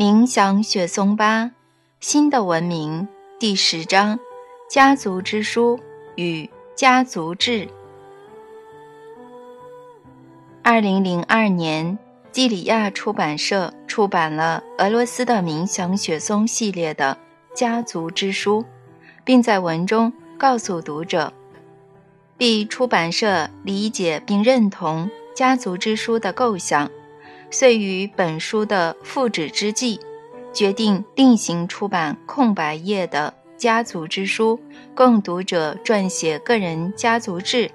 冥想雪松八新的文明第十章：家族之书与家族志。二零零二年，基里亚出版社出版了俄罗斯的冥想雪松系列的家族之书，并在文中告诉读者，B 出版社理解并认同家族之书的构想。遂于本书的复制之际，决定另行出版空白页的家族之书，供读者撰写个人家族志。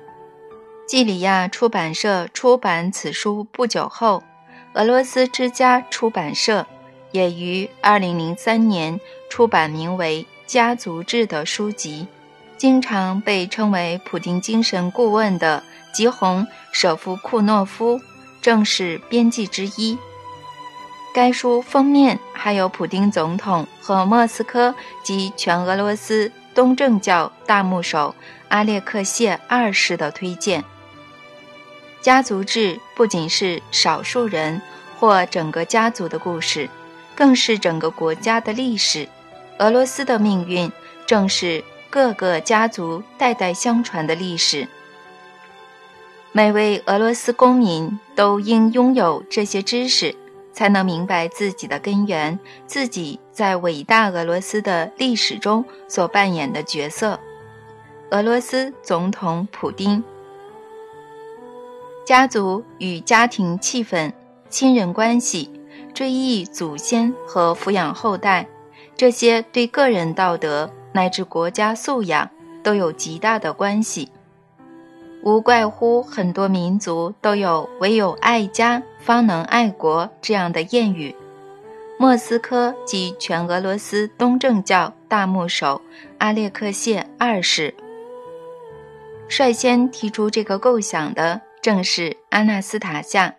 基里亚出版社出版此书不久后，俄罗斯之家出版社也于2003年出版名为《家族志》的书籍。经常被称为普丁精神顾问的吉洪·舍夫库诺夫。正是编辑之一。该书封面还有普丁总统和莫斯科及全俄罗斯东正教大牧首阿列克谢二世的推荐。家族志不仅是少数人或整个家族的故事，更是整个国家的历史。俄罗斯的命运正是各个家族代代相传的历史。每位俄罗斯公民都应拥有这些知识，才能明白自己的根源，自己在伟大俄罗斯的历史中所扮演的角色。俄罗斯总统普丁，家族与家庭气氛、亲人关系、追忆祖先和抚养后代，这些对个人道德乃至国家素养都有极大的关系。无怪乎很多民族都有“唯有爱家，方能爱国”这样的谚语。莫斯科及全俄罗斯东正教大牧首阿列克谢二世率先提出这个构想的，正是阿纳斯塔夏。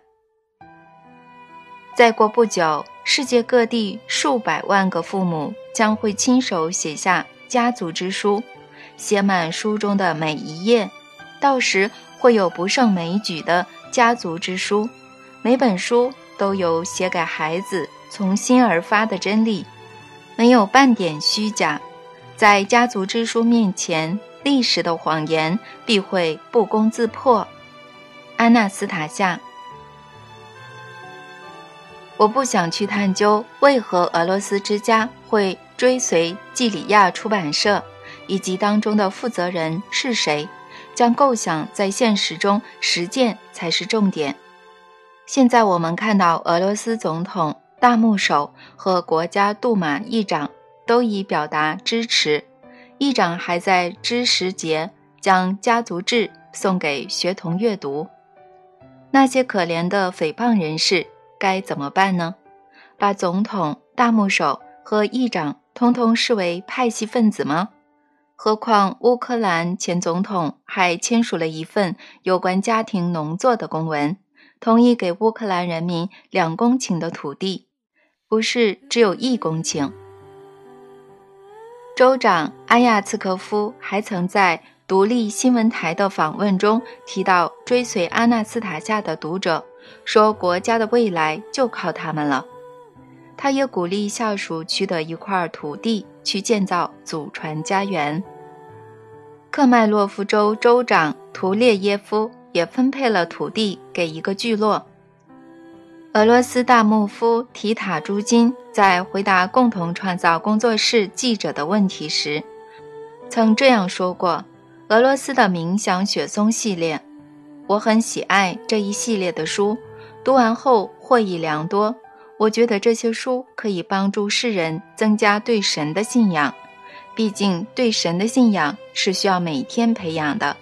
再过不久，世界各地数百万个父母将会亲手写下家族之书，写满书中的每一页。到时会有不胜枚举的家族之书，每本书都有写给孩子从心而发的真理，没有半点虚假。在家族之书面前，历史的谎言必会不攻自破。安娜斯塔夏，我不想去探究为何俄罗斯之家会追随季里亚出版社，以及当中的负责人是谁。将构想在现实中实践才是重点。现在我们看到，俄罗斯总统、大牧首和国家杜马议长都已表达支持。议长还在知识节将家族志送给学童阅读。那些可怜的诽谤人士该怎么办呢？把总统、大牧首和议长通通视为派系分子吗？何况乌克兰前总统还签署了一份有关家庭农作的公文，同意给乌克兰人民两公顷的土地，不是只有一公顷。州长阿亚茨科夫还曾在独立新闻台的访问中提到，追随阿纳斯塔夏的读者说，国家的未来就靠他们了。他也鼓励下属取得一块土地。去建造祖传家园。克麦洛夫州州长图列耶夫也分配了土地给一个聚落。俄罗斯大牧夫提塔朱金在回答共同创造工作室记者的问题时，曾这样说过：“俄罗斯的冥想雪松系列，我很喜爱这一系列的书，读完后获益良多。”我觉得这些书可以帮助世人增加对神的信仰，毕竟对神的信仰是需要每天培养的。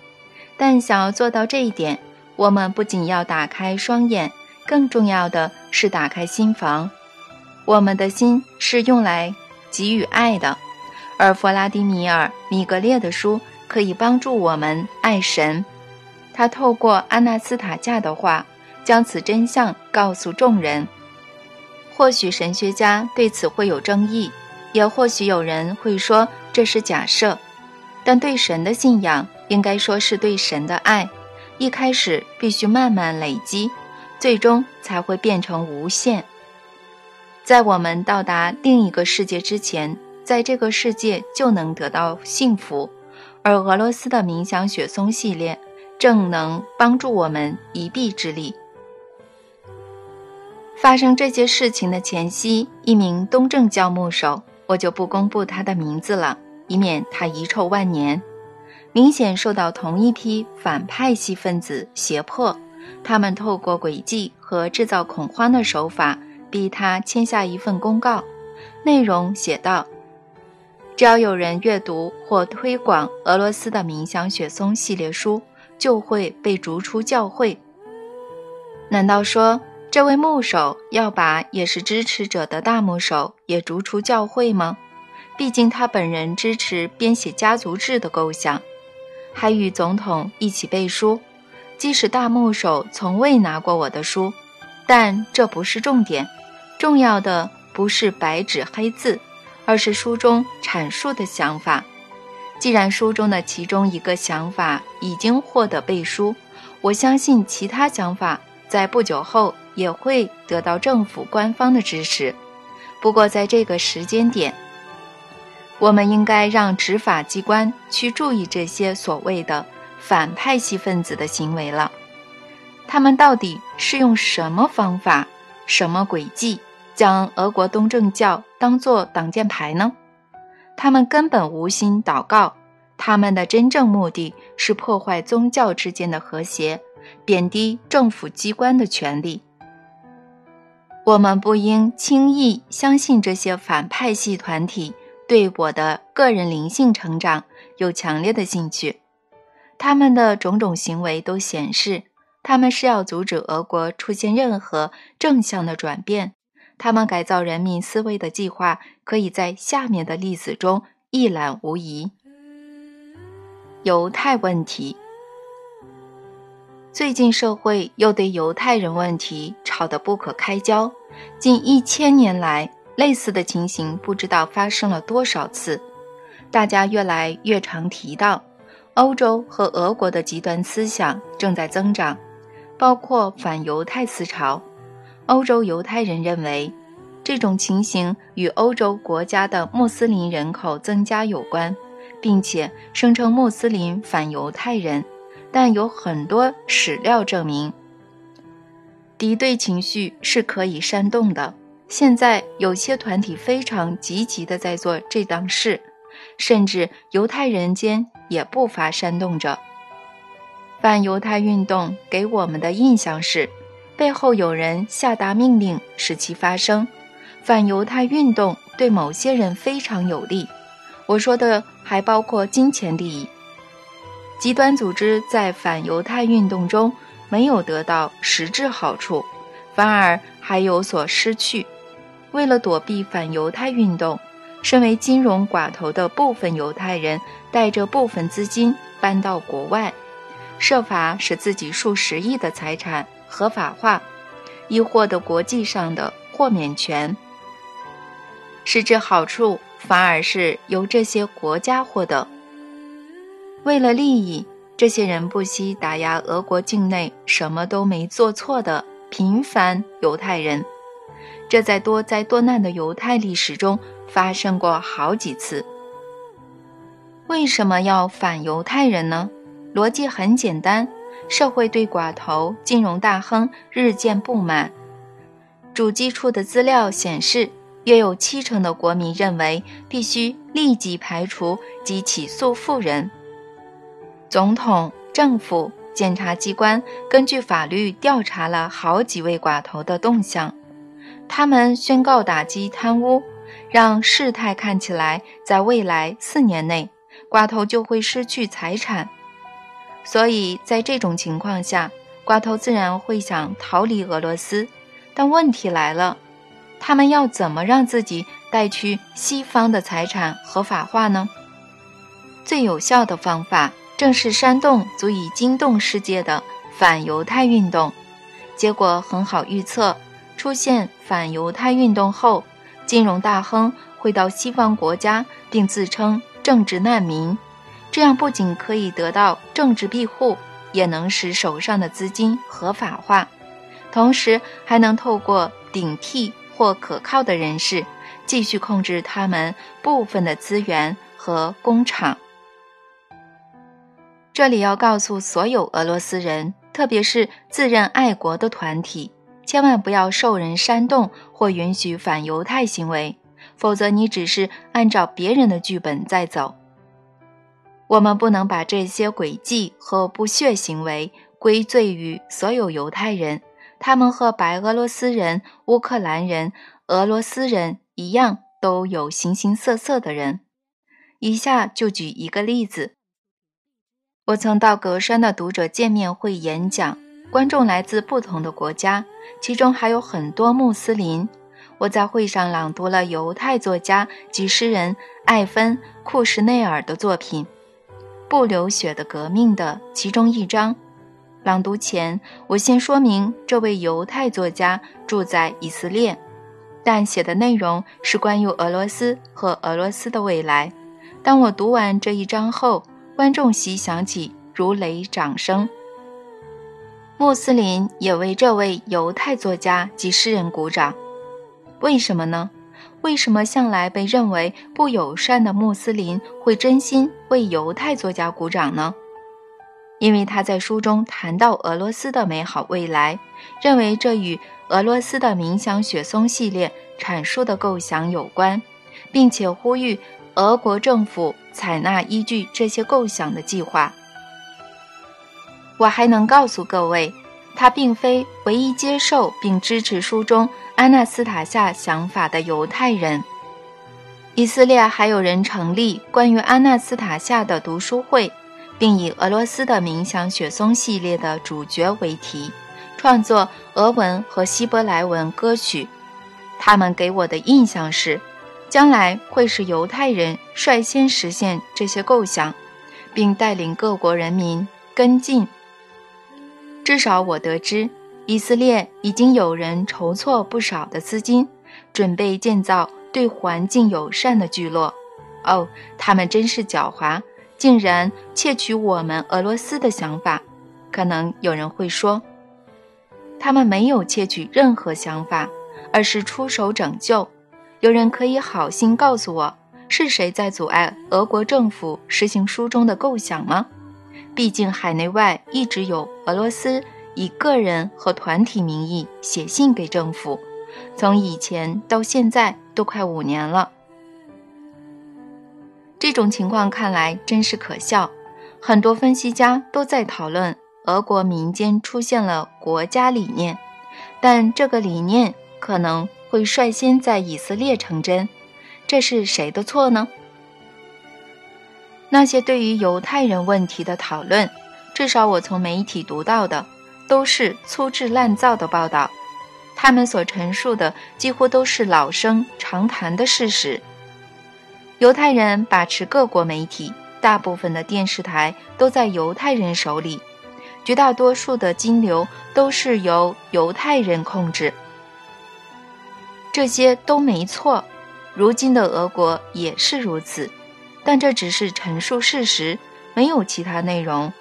但想要做到这一点，我们不仅要打开双眼，更重要的是打开心房。我们的心是用来给予爱的，而弗拉迪米尔·米格列的书可以帮助我们爱神。他透过安娜斯塔加的话，将此真相告诉众人。或许神学家对此会有争议，也或许有人会说这是假设，但对神的信仰应该说是对神的爱，一开始必须慢慢累积，最终才会变成无限。在我们到达另一个世界之前，在这个世界就能得到幸福。而俄罗斯的冥想雪松系列正能帮助我们一臂之力。发生这些事情的前夕，一名东正教牧首，我就不公布他的名字了，以免他遗臭万年。明显受到同一批反派系分子胁迫，他们透过诡计和制造恐慌的手法，逼他签下一份公告，内容写道：只要有人阅读或推广俄罗斯的冥想雪松系列书，就会被逐出教会。难道说？这位牧首要把也是支持者的大牧首也逐出教会吗？毕竟他本人支持编写家族制的构想，还与总统一起背书。即使大牧首从未拿过我的书，但这不是重点。重要的不是白纸黑字，而是书中阐述的想法。既然书中的其中一个想法已经获得背书，我相信其他想法在不久后。也会得到政府官方的支持。不过，在这个时间点，我们应该让执法机关去注意这些所谓的反派系分子的行为了。他们到底是用什么方法、什么诡计，将俄国东正教当作挡箭牌呢？他们根本无心祷告，他们的真正目的是破坏宗教之间的和谐，贬低政府机关的权利。我们不应轻易相信这些反派系团体对我的个人灵性成长有强烈的兴趣。他们的种种行为都显示，他们是要阻止俄国出现任何正向的转变。他们改造人民思维的计划，可以在下面的例子中一览无遗。犹太问题。最近社会又对犹太人问题吵得不可开交，近一千年来，类似的情形不知道发生了多少次。大家越来越常提到，欧洲和俄国的极端思想正在增长，包括反犹太思潮。欧洲犹太人认为，这种情形与欧洲国家的穆斯林人口增加有关，并且声称穆斯林反犹太人。但有很多史料证明，敌对情绪是可以煽动的。现在有些团体非常积极地在做这档事，甚至犹太人间也不乏煽动着。反犹太运动给我们的印象是，背后有人下达命令使其发生。反犹太运动对某些人非常有利，我说的还包括金钱利益。极端组织在反犹太运动中没有得到实质好处，反而还有所失去。为了躲避反犹太运动，身为金融寡头的部分犹太人带着部分资金搬到国外，设法使自己数十亿的财产合法化，以获得国际上的豁免权。实质好处反而是由这些国家获得。为了利益，这些人不惜打压俄国境内什么都没做错的平凡犹太人。这在多灾多难的犹太历史中发生过好几次。为什么要反犹太人呢？逻辑很简单：社会对寡头、金融大亨日渐不满。主机处的资料显示，约有七成的国民认为必须立即排除及起诉富人。总统、政府、检察机关根据法律调查了好几位寡头的动向，他们宣告打击贪污，让事态看起来在未来四年内，寡头就会失去财产。所以在这种情况下，寡头自然会想逃离俄罗斯。但问题来了，他们要怎么让自己带去西方的财产合法化呢？最有效的方法。正是煽动足以惊动世界的反犹太运动，结果很好预测。出现反犹太运动后，金融大亨会到西方国家，并自称政治难民。这样不仅可以得到政治庇护，也能使手上的资金合法化，同时还能透过顶替或可靠的人士，继续控制他们部分的资源和工厂。这里要告诉所有俄罗斯人，特别是自认爱国的团体，千万不要受人煽动或允许反犹太行为，否则你只是按照别人的剧本在走。我们不能把这些诡计和不屑行为归罪于所有犹太人，他们和白俄罗斯人、乌克兰人、俄罗斯人一样，都有形形色色的人。以下就举一个例子：我曾到格山的读者见面会演讲，观众来自不同的国家，其中还有很多穆斯林。我在会上朗读了犹太作家及诗人艾芬·库什内尔的作品。不流血的革命的其中一章。朗读前，我先说明这位犹太作家住在以色列，但写的内容是关于俄罗斯和俄罗斯的未来。当我读完这一章后，观众席响起如雷掌声。穆斯林也为这位犹太作家及诗人鼓掌。为什么呢？为什么向来被认为不友善的穆斯林会真心为犹太作家鼓掌呢？因为他在书中谈到俄罗斯的美好未来，认为这与俄罗斯的冥想雪松系列阐述的构想有关，并且呼吁俄国政府采纳依据这些构想的计划。我还能告诉各位，他并非唯一接受并支持书中。安纳斯塔夏想法的犹太人，以色列还有人成立关于安纳斯塔夏的读书会，并以俄罗斯的冥想雪松系列的主角为题，创作俄文和希伯来文歌曲。他们给我的印象是，将来会是犹太人率先实现这些构想，并带领各国人民跟进。至少我得知。以色列已经有人筹措不少的资金，准备建造对环境友善的聚落。哦，他们真是狡猾，竟然窃取我们俄罗斯的想法。可能有人会说，他们没有窃取任何想法，而是出手拯救。有人可以好心告诉我，是谁在阻碍俄国政府实行书中的构想吗？毕竟海内外一直有俄罗斯。以个人和团体名义写信给政府，从以前到现在都快五年了。这种情况看来真是可笑。很多分析家都在讨论俄国民间出现了国家理念，但这个理念可能会率先在以色列成真。这是谁的错呢？那些对于犹太人问题的讨论，至少我从媒体读到的。都是粗制滥造的报道，他们所陈述的几乎都是老生常谈的事实。犹太人把持各国媒体，大部分的电视台都在犹太人手里，绝大多数的金流都是由犹太人控制。这些都没错，如今的俄国也是如此，但这只是陈述事实，没有其他内容。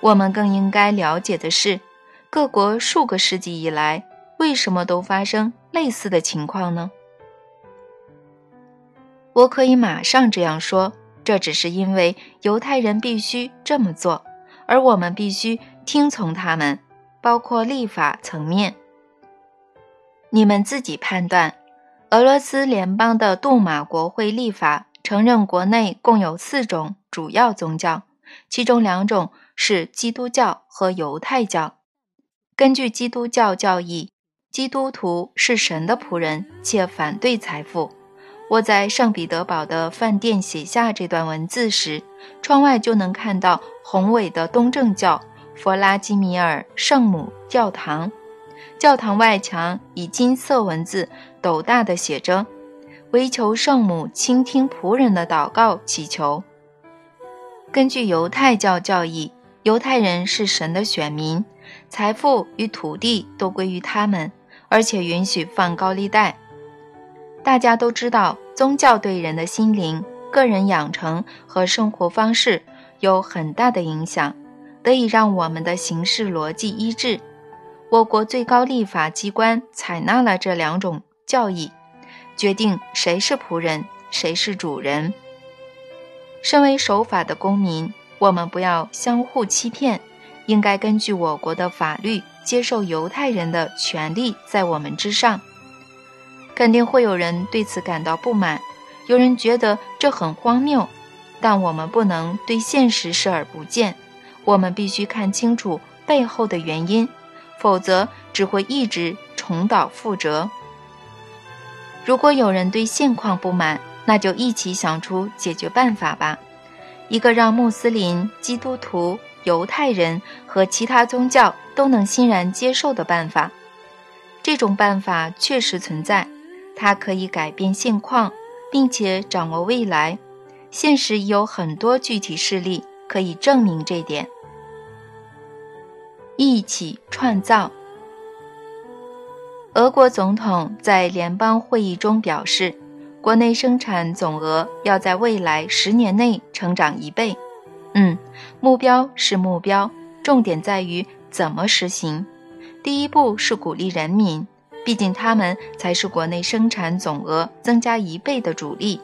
我们更应该了解的是。各国数个世纪以来，为什么都发生类似的情况呢？我可以马上这样说：这只是因为犹太人必须这么做，而我们必须听从他们，包括立法层面。你们自己判断。俄罗斯联邦的杜马国会立法承认，国内共有四种主要宗教，其中两种是基督教和犹太教。根据基督教教义，基督徒是神的仆人，且反对财富。我在圣彼得堡的饭店写下这段文字时，窗外就能看到宏伟的东正教弗拉基米尔圣母教堂。教堂外墙以金色文字斗大的写着：“唯求圣母倾听仆人的祷告祈求。”根据犹太教教义，犹太人是神的选民。财富与土地都归于他们，而且允许放高利贷。大家都知道，宗教对人的心灵、个人养成和生活方式有很大的影响，得以让我们的行事逻辑一致。我国最高立法机关采纳了这两种教义，决定谁是仆人，谁是主人。身为守法的公民，我们不要相互欺骗，应该根据我国的法律接受犹太人的权利在我们之上。肯定会有人对此感到不满，有人觉得这很荒谬，但我们不能对现实视而不见，我们必须看清楚背后的原因，否则只会一直重蹈覆辙。如果有人对现况不满，那就一起想出解决办法吧，一个让穆斯林、基督徒、犹太人和其他宗教都能欣然接受的办法。这种办法确实存在。它可以改变现况，并且掌握未来。现实有很多具体事例可以证明这点。一起创造。俄国总统在联邦会议中表示，国内生产总额要在未来十年内成长一倍。嗯，目标是目标，重点在于怎么实行。第一步是鼓励人民。毕竟他们才是国内生产总额增加一倍的主力。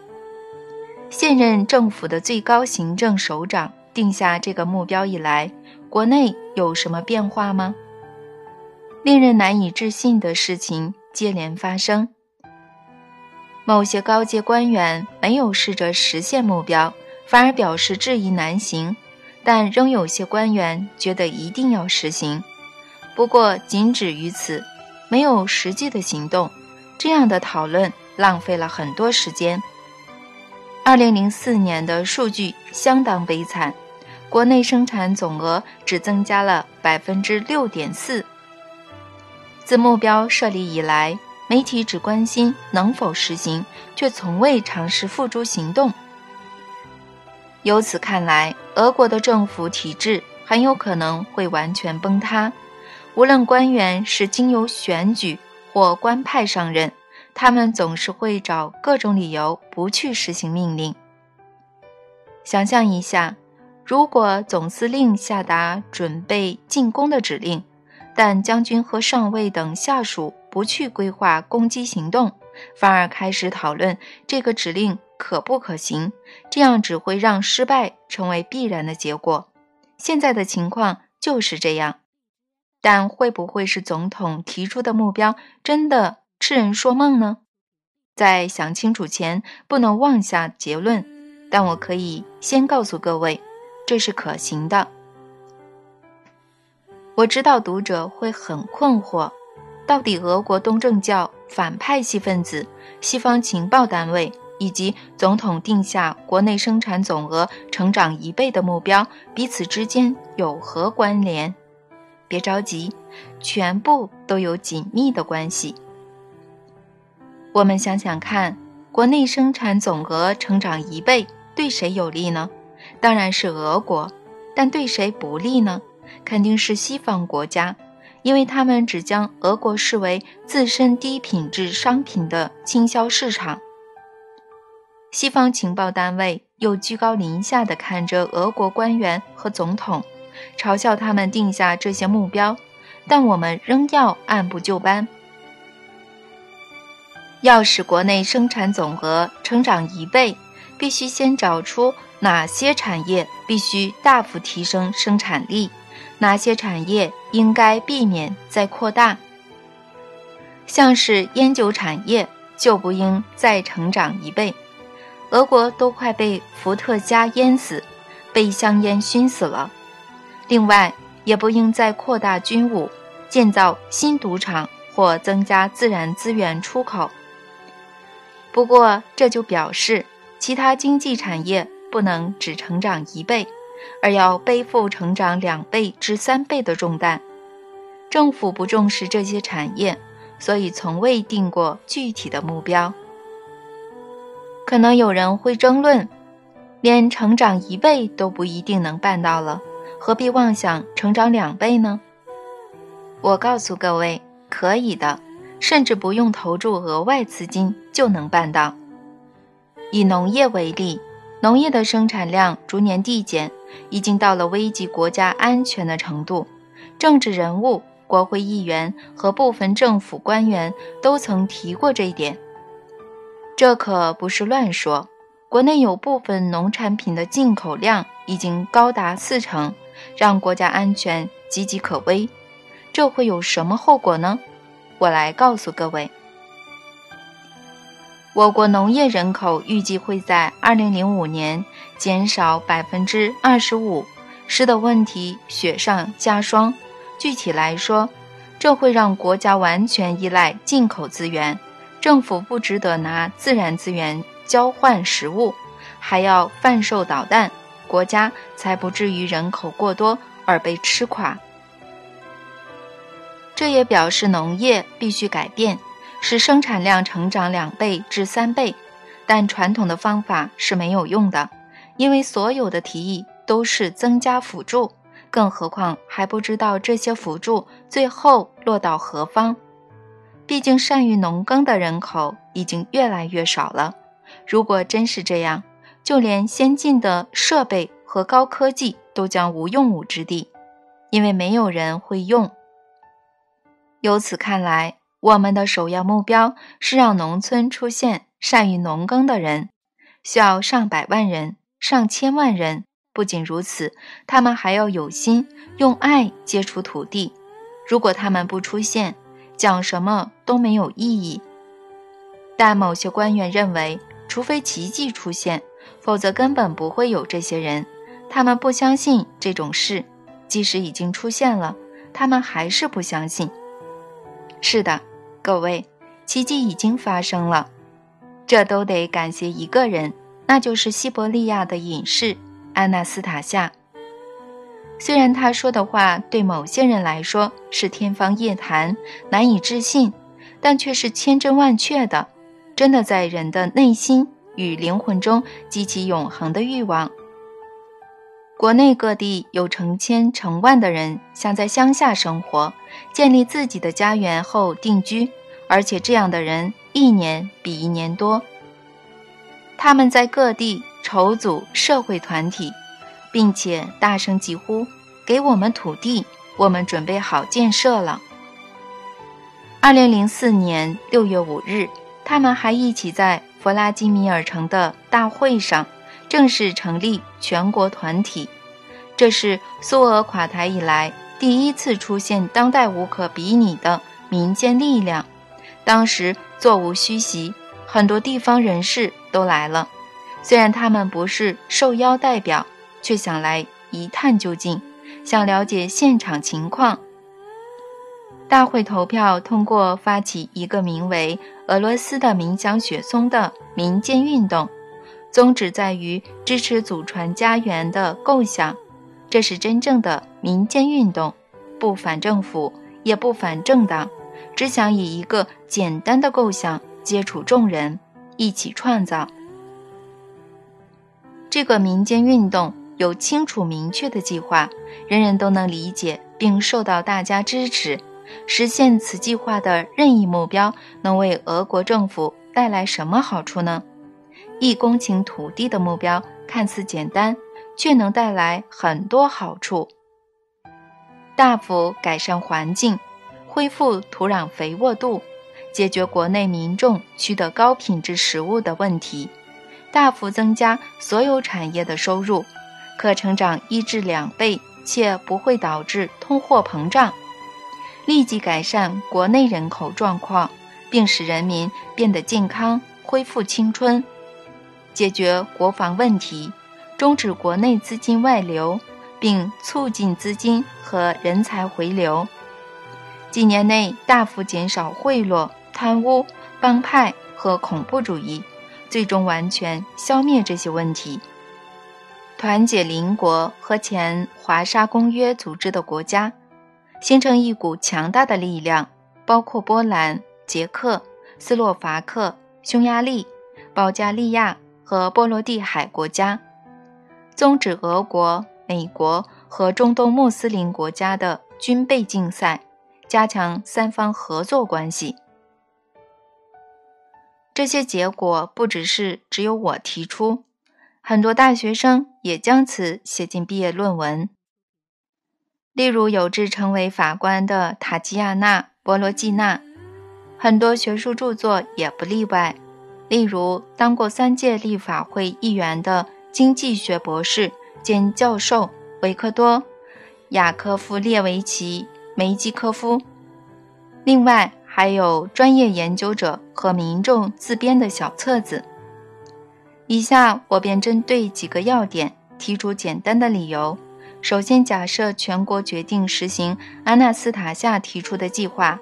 现任政府的最高行政首长定下这个目标以来，国内有什么变化吗？令人难以置信的事情接连发生。某些高阶官员没有试着实现目标，反而表示质疑难行，但仍有些官员觉得一定要实行。不过仅止于此。没有实际的行动，这样的讨论浪费了很多时间。二零零四年的数据相当悲惨，国内生产总额只增加了百分之六点四。自目标设立以来，媒体只关心能否实行，却从未尝试付诸行动。由此看来，俄国的政府体制很有可能会完全崩塌。无论官员是经由选举或官派上任，他们总是会找各种理由不去实行命令。想象一下，如果总司令下达准备进攻的指令，但将军和上尉等下属不去规划攻击行动，反而开始讨论这个指令可不可行，这样只会让失败成为必然的结果。现在的情况就是这样。但会不会是总统提出的目标真的痴人说梦呢？在想清楚前，不能妄下结论。但我可以先告诉各位，这是可行的。我知道读者会很困惑，到底俄国东正教反派系分子、西方情报单位以及总统定下国内生产总额成长一倍的目标，彼此之间有何关联？别着急，全部都有紧密的关系。我们想想看，国内生产总额成长一倍，对谁有利呢？当然是俄国。但对谁不利呢？肯定是西方国家，因为他们只将俄国视为自身低品质商品的倾销市场。西方情报单位又居高临下地看着俄国官员和总统。嘲笑他们定下这些目标，但我们仍要按部就班。要使国内生产总额成长一倍，必须先找出哪些产业必须大幅提升生产力，哪些产业应该避免再扩大。像是烟酒产业就不应再成长一倍，俄国都快被伏特加淹死，被香烟熏死了。另外，也不应再扩大军务、建造新赌场或增加自然资源出口。不过，这就表示其他经济产业不能只成长一倍，而要背负成长两倍至三倍的重担。政府不重视这些产业，所以从未定过具体的目标。可能有人会争论，连成长一倍都不一定能办到了。何必妄想成长两倍呢？我告诉各位，可以的，甚至不用投注额外资金就能办到。以农业为例，农业的生产量逐年递减，已经到了危及国家安全的程度。政治人物国会议员和部分政府官员都曾提过这一点。这可不是乱说。国内有部分农产品的进口量已经高达四成，让国家安全岌岌可危。这会有什么后果呢？我来告诉各位。我国农业人口预计会在2005年减少百分之二十五，使得问题雪上加霜。具体来说，这会让国家完全依赖进口资源，政府不值得拿自然资源。交换食物，还要贩售导弹，国家才不至于人口过多而被吃垮。这也表示农业必须改变，使生产量成长两倍至三倍。但传统的方法是没有用的，因为所有的提议都是增加辅助，更何况还不知道这些辅助最后落到何方。毕竟善于农耕的人口已经越来越少了。如果真是这样，就连先进的设备和高科技都将无用武之地，因为没有人会用。由此看来，我们的首要目标是让农村出现善于农耕的人，需要上百万人、上千万人。不仅如此，他们还要有心用爱接触土地。如果他们不出现，讲什么都没有意义。但某些官员认为。除非奇迹出现，否则根本不会有这些人。他们不相信这种事，即使已经出现了，他们还是不相信。是的，各位，奇迹已经发生了，这都得感谢一个人，那就是西伯利亚的隐士安娜斯塔夏。虽然他说的话对某些人来说是天方夜谭、难以置信，但却是千真万确的。真的在人的内心与灵魂中激起永恒的欲望。国内各地有成千成万的人想在乡下生活，建立自己的家园后定居，而且这样的人一年比一年多。他们在各地筹组社会团体，并且大声疾呼：“给我们土地，我们准备好建设了。”二零零四年六月五日。他们还一起在弗拉基米尔城的大会上正式成立全国团体，这是苏俄垮台以来第一次出现当代无可比拟的民间力量。当时座无虚席，很多地方人士都来了，虽然他们不是受邀代表，却想来一探究竟，想了解现场情况。大会投票通过发起一个名为“俄罗斯的冥想雪松”的民间运动，宗旨在于支持祖传家园的构想。这是真正的民间运动，不反政府，也不反政党，只想以一个简单的构想接触众人，一起创造。这个民间运动有清楚明确的计划，人人都能理解，并受到大家支持。实现此计划的任意目标，能为俄国政府带来什么好处呢？一公顷土地的目标看似简单，却能带来很多好处：大幅改善环境，恢复土壤肥沃度，解决国内民众取得高品质食物的问题，大幅增加所有产业的收入，可成长一至两倍，且不会导致通货膨胀。立即改善国内人口状况，并使人民变得健康、恢复青春，解决国防问题，终止国内资金外流，并促进资金和人才回流。几年内大幅减少贿赂、贪污、帮派和恐怖主义，最终完全消灭这些问题。团结邻国和前华沙公约组织的国家。形成一股强大的力量，包括波兰、捷克斯洛伐克、匈牙利、保加利亚和波罗的海国家，终止俄国、美国和中东穆斯林国家的军备竞赛，加强三方合作关系。这些结果不只是只有我提出，很多大学生也将此写进毕业论文。例如有志成为法官的塔吉亚娜·波罗季娜，很多学术著作也不例外。例如，当过三届立法会议员的经济学博士兼教授维克多·雅科夫列维奇·梅基科夫。另外，还有专业研究者和民众自编的小册子。以下我便针对几个要点提出简单的理由。首先，假设全国决定实行安纳斯塔夏提出的计划，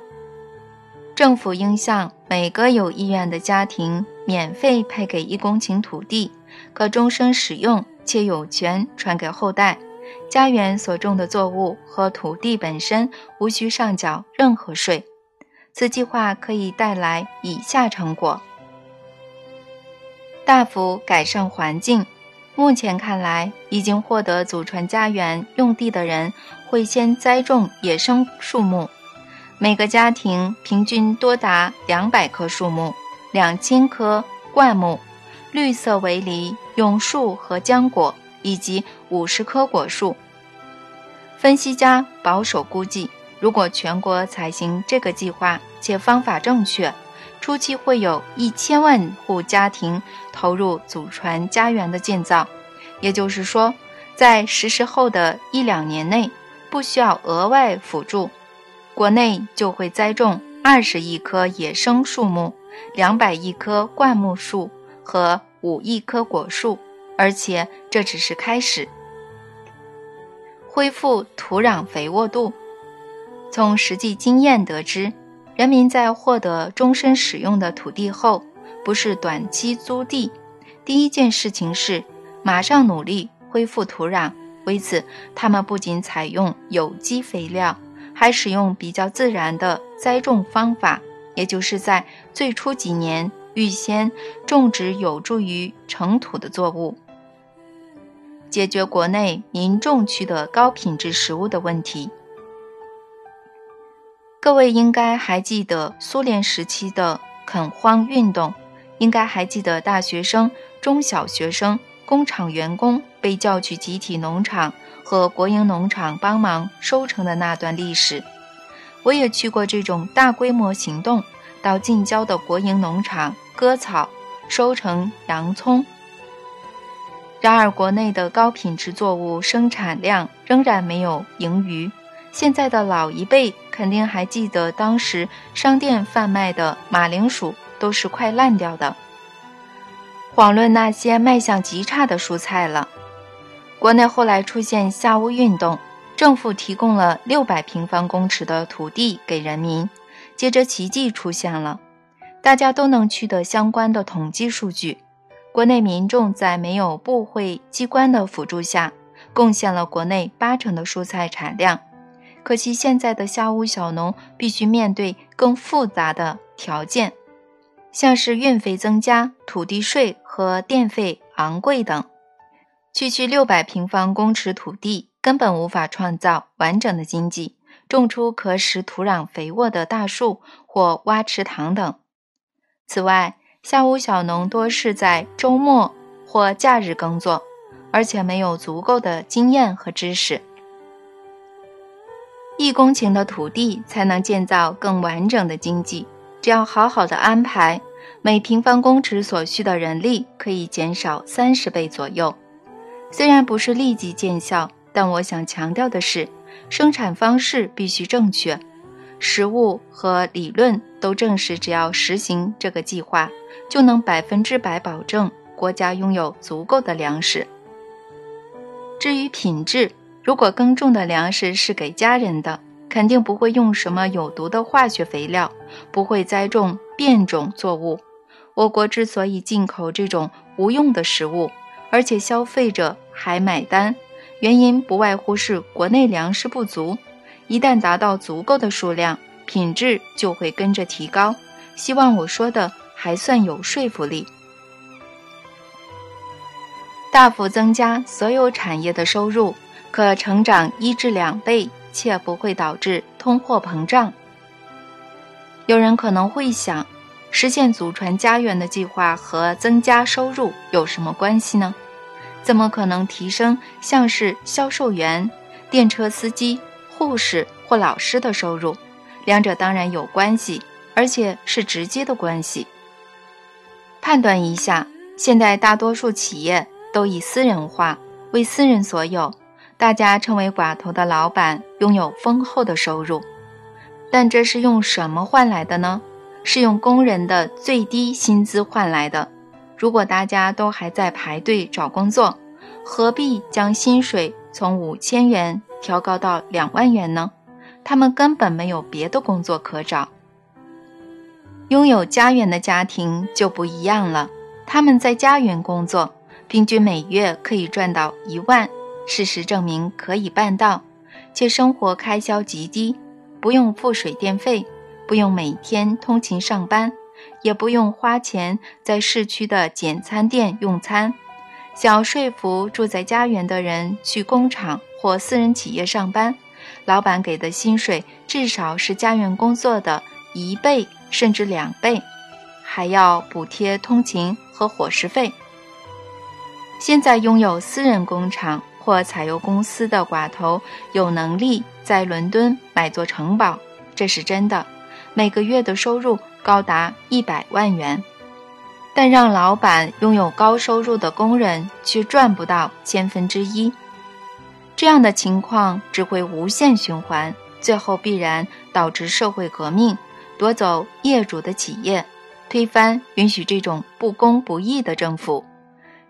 政府应向每个有意愿的家庭免费配给一公顷土地，可终生使用，且有权传给后代。家园所种的作物和土地本身无需上缴任何税。此计划可以带来以下成果：大幅改善环境。目前看来，已经获得祖传家园用地的人会先栽种野生树木，每个家庭平均多达两百棵树木，两千棵灌木，绿色为篱，永树和浆果，以及五十棵果树。分析家保守估计，如果全国采行这个计划且方法正确，初期会有一千万户家庭投入祖传家园的建造，也就是说，在实施后的一两年内，不需要额外辅助，国内就会栽种二十亿棵野生树木、两百亿棵灌木树和五亿棵果树，而且这只是开始。恢复土壤肥沃度，从实际经验得知。人民在获得终身使用的土地后，不是短期租地，第一件事情是马上努力恢复土壤。为此，他们不仅采用有机肥料，还使用比较自然的栽种方法，也就是在最初几年预先种植有助于成土的作物，解决国内民众取得高品质食物的问题。各位应该还记得苏联时期的垦荒运动，应该还记得大学生、中小学生、工厂员工被叫去集体农场和国营农场帮忙收成的那段历史。我也去过这种大规模行动，到近郊的国营农场割草、收成洋葱。然而，国内的高品质作物生产量仍然没有盈余。现在的老一辈肯定还记得，当时商店贩卖的马铃薯都是快烂掉的。遑论那些卖相极差的蔬菜了。国内后来出现夏屋运动，政府提供了六百平方公尺的土地给人民，接着奇迹出现了，大家都能取得相关的统计数据。国内民众在没有部会机关的辅助下，贡献了国内八成的蔬菜产量。可惜现在的下屋小农必须面对更复杂的条件，像是运费增加、土地税和电费昂贵等。区区六百平方公尺土地根本无法创造完整的经济，种出可使土壤肥沃的大树或挖池塘等。此外，下屋小农多是在周末或假日耕作，而且没有足够的经验和知识。一公顷的土地才能建造更完整的经济。只要好好的安排，每平方公尺所需的人力可以减少三十倍左右。虽然不是立即见效，但我想强调的是，生产方式必须正确，实物和理论都证实，只要实行这个计划，就能百分之百保证国家拥有足够的粮食。至于品质，如果耕种的粮食是给家人的，肯定不会用什么有毒的化学肥料，不会栽种变种作物。我国之所以进口这种无用的食物，而且消费者还买单，原因不外乎是国内粮食不足。一旦达到足够的数量，品质就会跟着提高。希望我说的还算有说服力。大幅增加所有产业的收入。可成长一至两倍，且不会导致通货膨胀。有人可能会想，实现祖传家园的计划和增加收入有什么关系呢？怎么可能提升像是销售员、电车司机护士或老师的收入，两者当然有关系，而且是直接的关系。判断一下，现在大多数企业都以私人化为私人所有，大家称为寡头的老板拥有丰厚的收入，但这是用什么换来的呢？是用工人的最低薪资换来的。如果大家都还在排队找工作，何必将薪水从五千元调高到两万元呢？他们根本没有别的工作可找。拥有家园的家庭就不一样了，他们在家园工作，平均每月可以赚到一万。事实证明可以办到，且生活开销极低，不用付水电费，不用每天通勤上班，也不用花钱在市区的简餐店用餐。想要说服住在家园的人去工厂或私人企业上班，老板给的薪水至少是家园工作的一倍。甚至两倍，还要补贴通勤和伙食费。现在拥有私人工厂或采油公司的寡头有能力在伦敦买座城堡，这是真的，每个月的收入高达一百万元。但让老板拥有高收入的工人却赚不到千分之一，这样的情况只会无限循环，最后必然导致社会革命。夺走业主的企业，推翻允许这种不公不义的政府，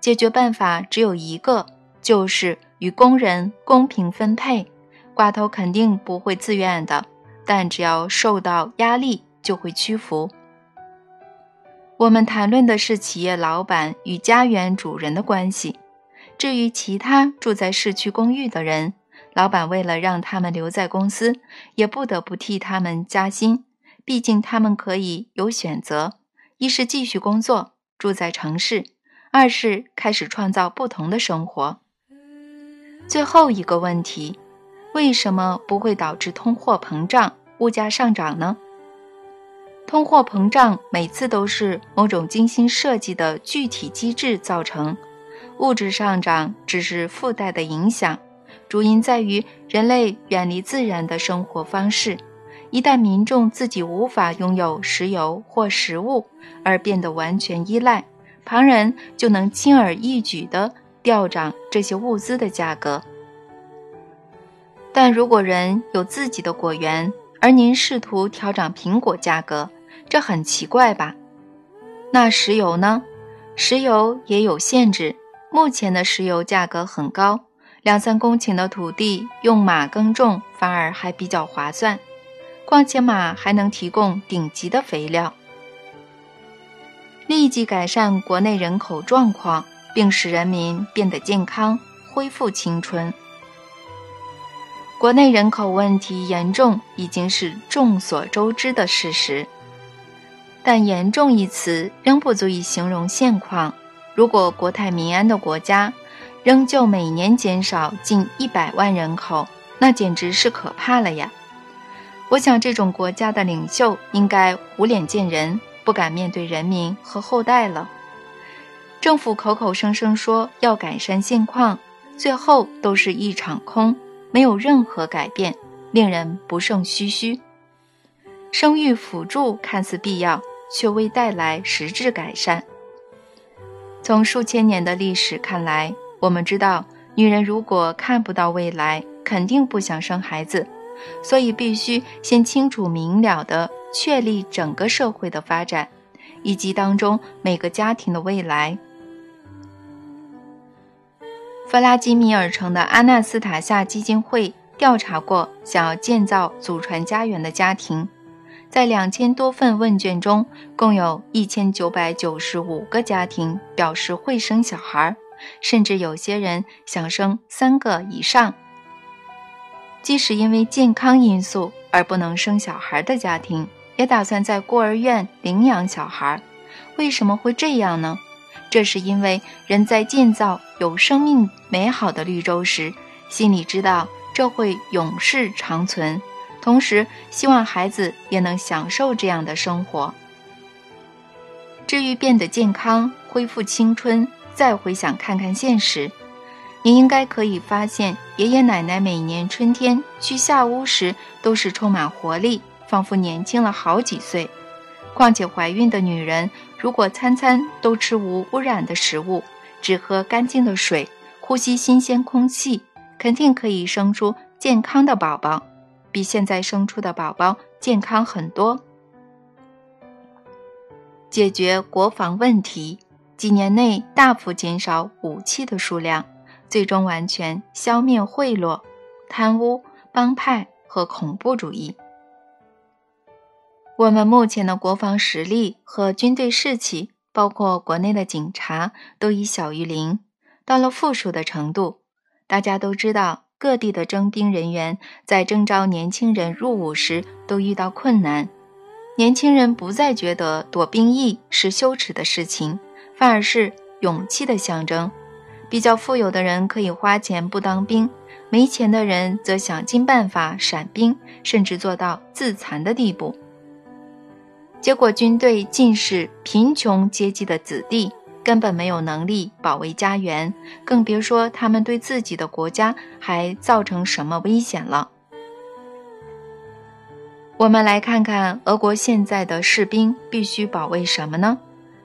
解决办法只有一个，就是与工人公平分配。寡头肯定不会自愿的，但只要受到压力就会屈服。我们谈论的是企业老板与家园主人的关系。至于其他住在市区公寓的人，老板为了让他们留在公司，也不得不替他们加薪。毕竟他们可以有选择：一是继续工作，住在城市；二是开始创造不同的生活。最后一个问题，为什么不会导致通货膨胀、物价上涨呢？通货膨胀每次都是某种精心设计的具体机制造成，物质上涨只是附带的影响，主因在于人类远离自然的生活方式。一旦民众自己无法拥有石油或食物，而变得完全依赖，旁人就能轻而易举地调涨这些物资的价格。但如果人有自己的果园，而您试图调涨苹果价格，这很奇怪吧？那石油呢？石油也有限制，目前的石油价格很高，两三公顷的土地用马耕种反而还比较划算。况且马还能提供顶级的肥料，立即改善国内人口状况，并使人民变得健康，恢复青春。国内人口问题严重已经是众所周知的事实，但“严重”一词仍不足以形容现况。如果国泰民安的国家仍旧每年减少近一百万人口，那简直是可怕了呀！我想，这种国家的领袖应该无脸见人，不敢面对人民和后代了。政府口口声声说要改善现况，最后都是一场空，没有任何改变，令人不胜唏嘘。生育辅助看似必要，却未带来实质改善。从数千年的历史看来，我们知道，女人如果看不到未来，肯定不想生孩子。所以必须先清楚明了的确立整个社会的发展，以及当中每个家庭的未来。弗拉基米尔城的阿纳斯塔夏基金会调查过想要建造祖传家园的家庭，在两千多份问卷中，共有一千九百九十五个家庭表示会生小孩，甚至有些人想生三个以上。即使因为健康因素而不能生小孩的家庭，也打算在孤儿院领养小孩。为什么会这样呢？这是因为人在建造有生命美好的绿洲时，心里知道这会永世长存，同时希望孩子也能享受这样的生活。至于变得健康、恢复青春，再回想看看现实，你应该可以发现，爷爷奶奶每年春天去下屋时都是充满活力，仿佛年轻了好几岁。况且怀孕的女人如果餐餐都吃无污染的食物，只喝干净的水，呼吸新鲜空气，肯定可以生出健康的宝宝，比现在生出的宝宝健康很多。解决国防问题，几年内大幅减少武器的数量，最终完全消灭贿赂、贪污、帮派和恐怖主义。我们目前的国防实力和军队士气，包括国内的警察，都已小于零，到了负数的程度。大家都知道，各地的征兵人员在征召年轻人入伍时都遇到困难。年轻人不再觉得躲兵役是羞耻的事情，反而是勇气的象征。比较富有的人可以花钱不当兵，没钱的人则想尽办法闪兵，甚至做到自残的地步。结果，军队尽是贫穷阶级的子弟，根本没有能力保卫家园，更别说他们对自己的国家还造成什么危险了。我们来看看俄国现在的士兵必须保卫什么呢？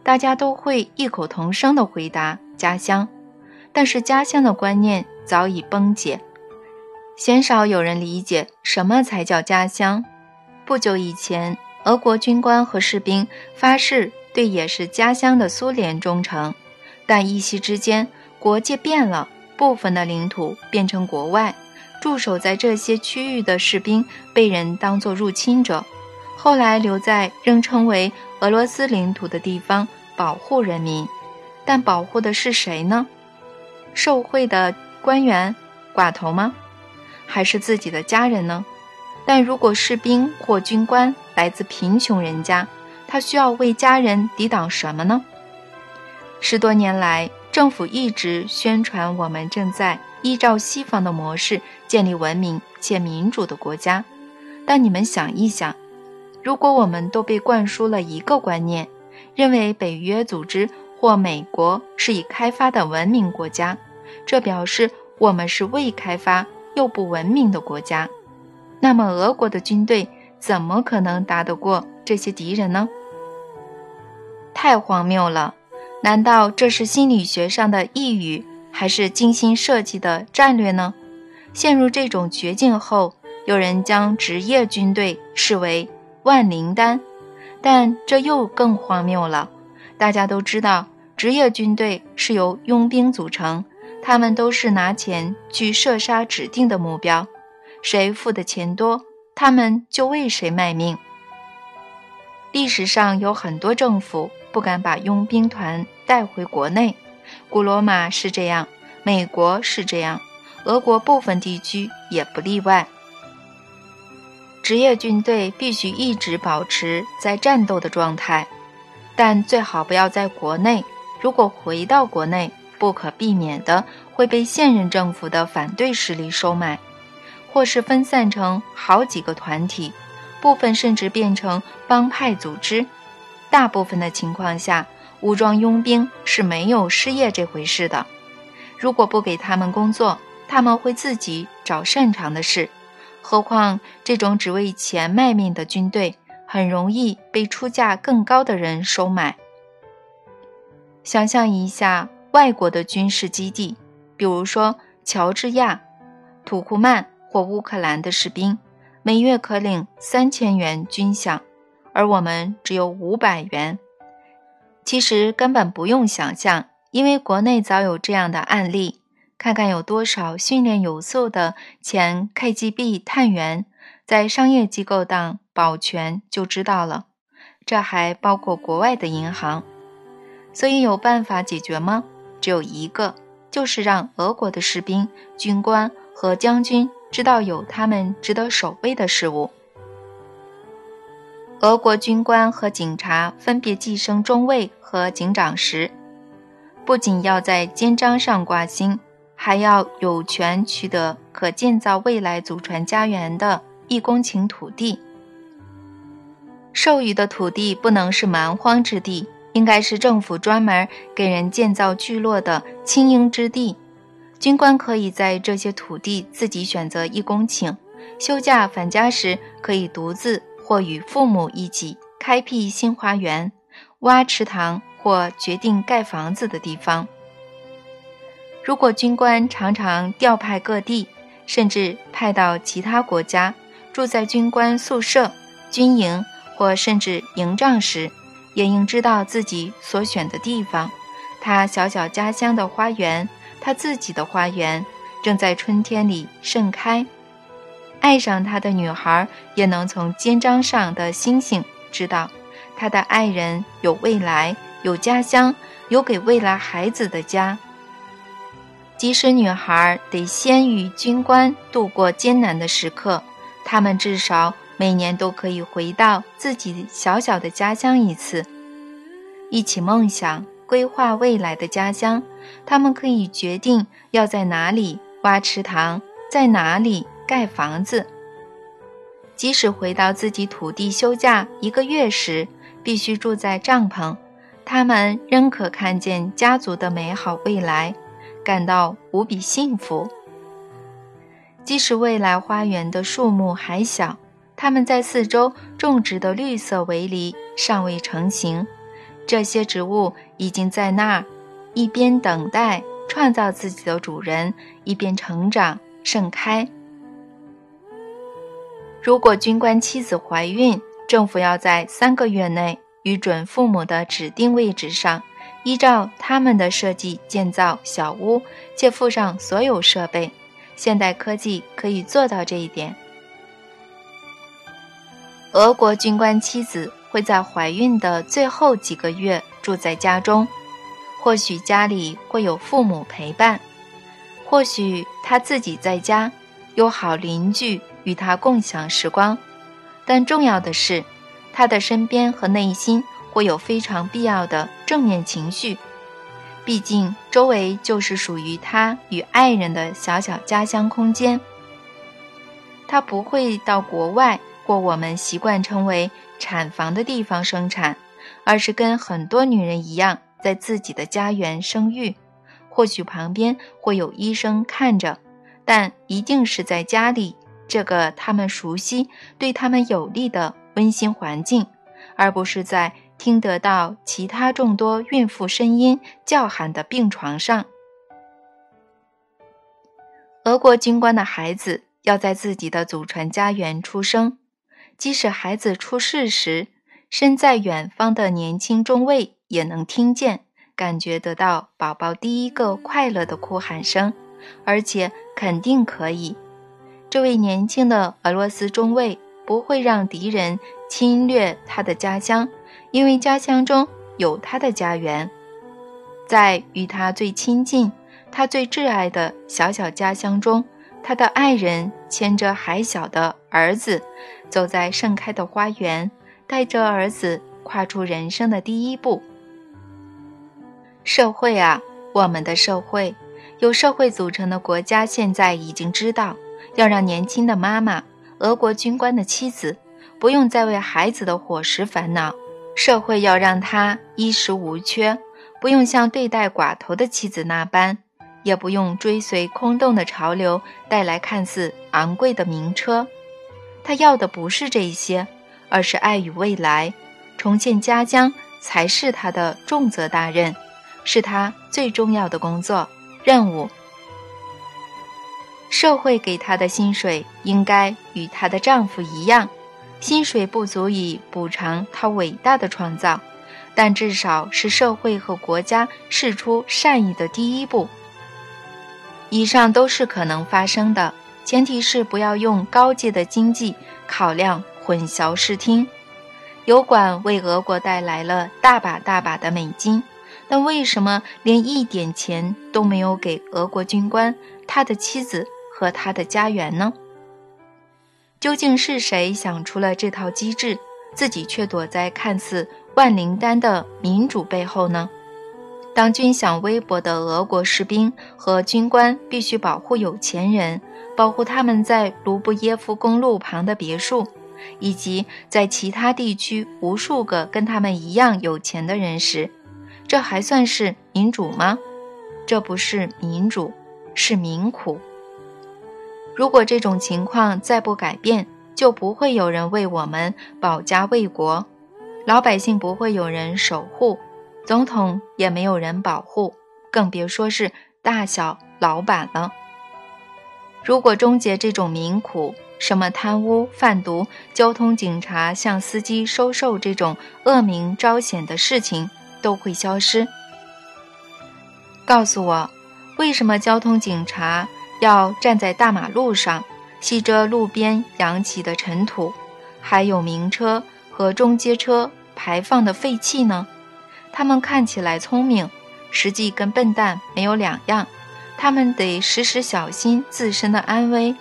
大家都会异口同声地回答：家乡。但是家乡的观念早已崩解，鲜少有人理解什么才叫家乡。不久以前，俄国军官和士兵发誓对也是家乡的苏联忠诚，但一夕之间，国界变了，部分的领土变成国外。驻守在这些区域的士兵被人当作入侵者，后来留在仍称为俄罗斯领土的地方保护人民，但保护的是谁呢？受贿的官员、寡头吗？还是自己的家人呢？但如果士兵或军官来自贫穷人家，他需要为家人抵挡什么呢？十多年来，政府一直宣传我们正在。依照西方的模式建立文明且民主的国家，但你们想一想，如果我们都被灌输了一个观念，认为北约组织或美国是已开发的文明国家，这表示我们是未开发又不文明的国家，那么俄国的军队怎么可能打得过这些敌人呢？太荒谬了！难道这是心理学上的抑语？还是精心设计的战略呢？陷入这种绝境后，有人将职业军队视为万灵丹，但这又更荒谬了。大家都知道，职业军队是由佣兵组成，他们都是拿钱去射杀指定的目标，谁付的钱多，他们就为谁卖命。历史上有很多政府不敢把佣兵团带回国内。古罗马是这样，美国是这样，俄国部分地区也不例外。职业军队必须一直保持在战斗的状态，但最好不要在国内。如果回到国内，不可避免的会被现任政府的反对势力收买，或是分散成好几个团体，部分甚至变成帮派组织。大部分的情况下。武装佣兵是没有失业这回事的。如果不给他们工作，他们会自己找擅长的事。何况这种只为钱卖命的军队，很容易被出价更高的人收买。想象一下，外国的军事基地，比如说乔治亚、土库曼或乌克兰的士兵，每月可领三千元军饷，而我们只有五百元。其实根本不用想象，因为国内早有这样的案例。看看有多少训练有素的前 KGB 探员在商业机构当保全就知道了。这还包括国外的银行。所以有办法解决吗？只有一个，就是让俄国的士兵、军官和将军知道有他们值得守卫的事物。俄国军官和警察分别晋升中尉和警长时，不仅要在肩章上挂星，还要有权取得可建造未来祖传家园的一公顷土地。授予的土地不能是蛮荒之地，应该是政府专门给人建造聚落的青营之地。军官可以在这些土地自己选择一公顷，休假返家时可以独自或与父母一起开辟新花园、挖池塘或决定盖房子的地方。如果军官常常调派各地，甚至派到其他国家，住在军官宿舍、军营或甚至营帐时，也应知道自己所选的地方，他小小家乡的花园，他自己的花园，正在春天里盛开。爱上他的女孩也能从肩章上的星星知道，他的爱人有未来，有家乡，有给未来孩子的家。即使女孩得先与军官度过艰难的时刻，他们至少每年都可以回到自己小小的家乡一次，一起梦想、规划未来的家乡。他们可以决定要在哪里挖池塘，在哪里盖房子。即使回到自己土地休假一个月时，必须住在帐篷，他们仍可看见家族的美好未来。感到无比幸福。即使未来花园的树木还小，它们在四周种植的绿色围篱尚未成型，这些植物已经在那儿，一边等待创造自己的主人，一边成长盛开。如果军官妻子怀孕，政府要在三个月内与准父母的指定位置上。依照他们的设计建造小屋，且附上所有设备。现代科技可以做到这一点。俄国军官妻子会在怀孕的最后几个月住在家中，或许家里会有父母陪伴，或许她自己在家，有好邻居与他共享时光。但重要的是，他的身边和内心。会有非常必要的正面情绪，毕竟周围就是属于他与爱人的小小家乡空间。他不会到国外或我们习惯称为产房的地方生产，而是跟很多女人一样，在自己的家园生育。或许旁边会有医生看着，但一定是在家里这个他们熟悉、对他们有利的温馨环境，而不是在。听得到其他众多孕妇声音叫喊的病床上，俄国军官的孩子要在自己的祖传家园出生，即使孩子出世时，身在远方的年轻中尉也能听见、感觉得到宝宝第一个快乐的哭喊声，而且肯定可以。这位年轻的俄罗斯中尉不会让敌人侵略他的家乡。因为家乡中有他的家园，在与他最亲近、他最挚爱的小小家乡中，他的爱人牵着还小的儿子，走在盛开的花园，带着儿子跨出人生的第一步。社会啊，我们的社会，由社会组成的国家，现在已经知道，要让年轻的妈妈，俄国军官的妻子，不用再为孩子的伙食烦恼。社会要让他衣食无缺，不用像对待寡头的妻子那般，也不用追随空洞的潮流带来看似昂贵的名车。他要的不是这些，而是爱与未来。重建家乡才是他的重责大任，是他最重要的工作任务。社会给她的薪水应该与她的丈夫一样。薪水不足以补偿她伟大的创造，但至少是社会和国家释出善意的第一步。以上都是可能发生的，前提是不要用高阶的经济考量混淆视听。油管为俄国带来了大把大把的美金，但为什么连一点钱都没有给俄国军官、他的妻子和他的家园呢？究竟是谁想出了这套机制，自己却躲在看似万灵丹的民主背后呢？当军饷微薄的俄国士兵和军官必须保护有钱人，保护他们在卢布耶夫公路旁的别墅，以及在其他地区无数个跟他们一样有钱的人时，这还算是民主吗？这不是民主，是民苦。如果这种情况再不改变，就不会有人为我们保家卫国，老百姓不会有人守护，总统也没有人保护，更别说是大小老板了。如果终结这种民苦，什么贪污、贩毒、交通警察向司机收受这种恶名昭显的事情都会消失。告诉我，为什么交通警察要站在大马路上？吸着路边扬起的尘土，还有名车和中街车排放的废气呢。他们看起来聪明，实际跟笨蛋没有两样。他们得时时小心自身的安危，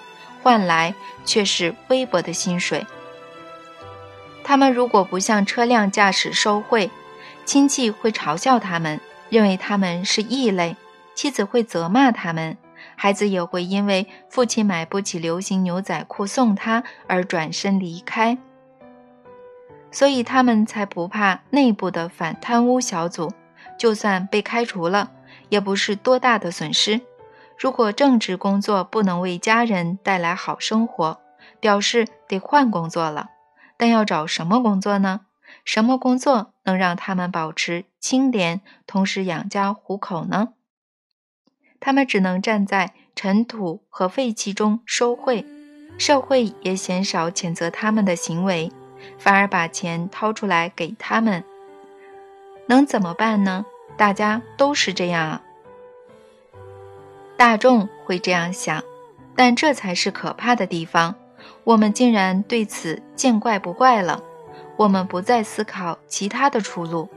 换来却是微薄的薪水。他们如果不向车辆驾驶收贿，亲戚会嘲笑他们，认为他们是异类；妻子会责骂他们。孩子也会因为父亲买不起流行牛仔裤送他而转身离开，所以他们才不怕内部的反贪污小组，就算被开除了，也不是多大的损失。如果正职工作不能为家人带来好生活，表示得换工作了。但要找什么工作呢？什么工作能让他们保持清廉，同时养家糊口呢？他们只能站在尘土和废气中收贿，社会也鲜少谴责他们的行为，反而把钱掏出来给他们。能怎么办呢？大家都是这样啊。大众会这样想，但这才是可怕的地方。我们竟然对此见怪不怪了。我们不再思考其他的出路。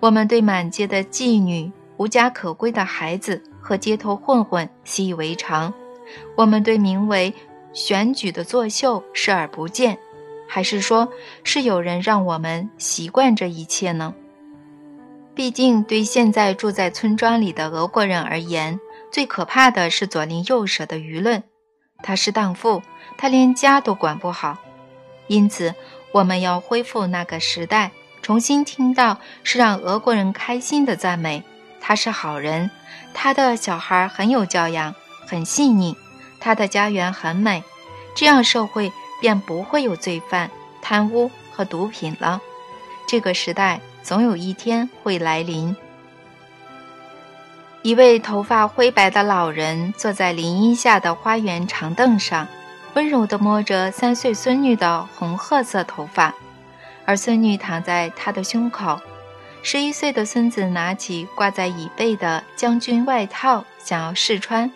我们对满街的妓女。无家可归的孩子和街头混混习以为常，我们对名为选举的作秀视而不见，还是说是有人让我们习惯这一切呢？毕竟，对现在住在村庄里的俄国人而言，最可怕的是左邻右舍的舆论。他是荡妇，他连家都管不好。因此，我们要恢复那个时代，重新听到是让俄国人开心的赞美。他是好人，他的小孩很有教养，很细腻，他的家园很美，这样社会便不会有罪犯、贪污和毒品了。这个时代总有一天会来临。一位头发灰白的老人坐在林荫下的花园长凳上，温柔地摸着三岁孙女的红褐色头发，而孙女躺在他的胸口。十一岁的孙子拿起挂在椅背的将军外套，想要试穿。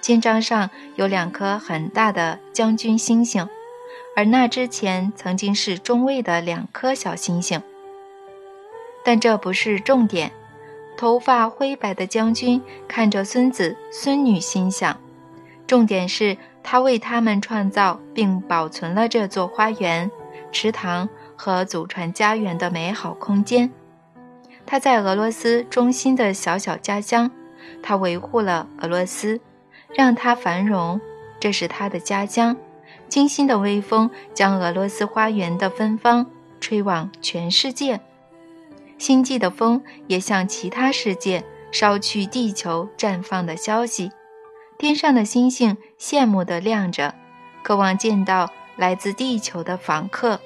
肩章上有两颗很大的将军星星，而那之前曾经是中尉的两颗小星星。但这不是重点。头发灰白的将军看着孙子孙女，心想：重点是他为他们创造并保存了这座花园、池塘和祖传家园的美好空间。他在俄罗斯中心的小小家乡，他维护了俄罗斯，让它繁荣。这是他的家乡。清新的微风将俄罗斯花园的芬芳吹往全世界。星际的风也向其他世界捎去地球绽放的消息。天上的星星羡慕地亮着，渴望见到来自地球的访客。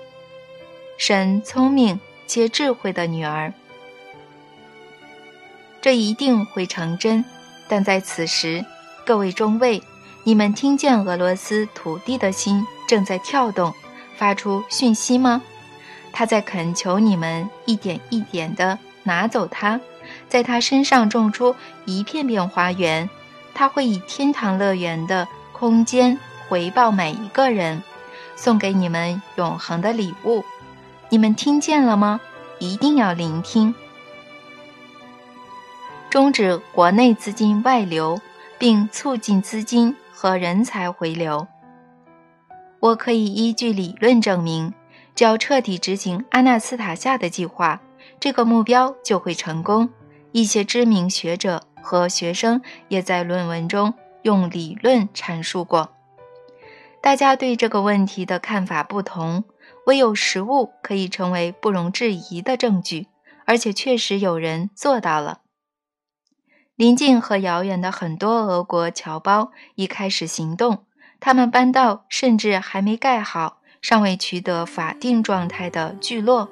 神聪明且智慧的女儿。这一定会成真，但在此时，各位中尉，你们听见俄罗斯土地的心正在跳动，发出讯息吗？他在恳求你们一点一点地拿走它，在他身上种出一片片花园。他会以天堂乐园的空间回报每一个人，送给你们永恒的礼物。你们听见了吗？一定要聆听。终止国内资金外流，并促进资金和人才回流。我可以依据理论证明，只要彻底执行阿纳斯塔夏的计划，这个目标就会成功。一些知名学者和学生也在论文中用理论阐述过。大家对这个问题的看法不同，唯有实物可以成为不容置疑的证据，而且确实有人做到了。临近和遥远的很多俄国侨胞已开始行动，他们搬到甚至还没盖好、尚未取得法定状态的聚落。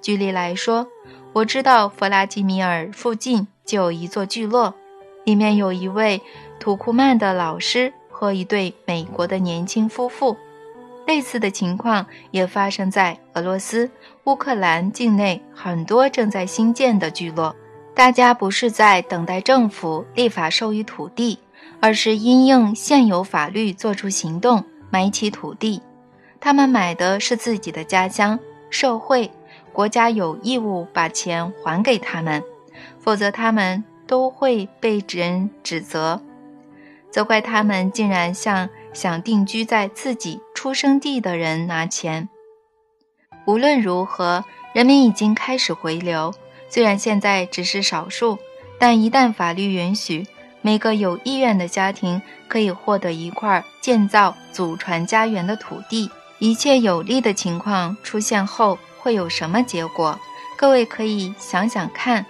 举例来说，我知道弗拉基米尔附近就有一座聚落，里面有一位土库曼的老师和一对美国的年轻夫妇。类似的情况也发生在俄罗斯、乌克兰境内很多正在兴建的聚落。大家不是在等待政府立法授予土地，而是因应现有法律做出行动，买起土地。他们买的是自己的家乡，社会、国家有义务把钱还给他们，否则他们都会被人指责，责怪他们竟然向想定居在自己出生地的人拿钱。无论如何，人民已经开始回流。虽然现在只是少数，但一旦法律允许，每个有意愿的家庭可以获得一块建造祖传家园的土地。一切有利的情况出现后，会有什么结果？各位可以想想看。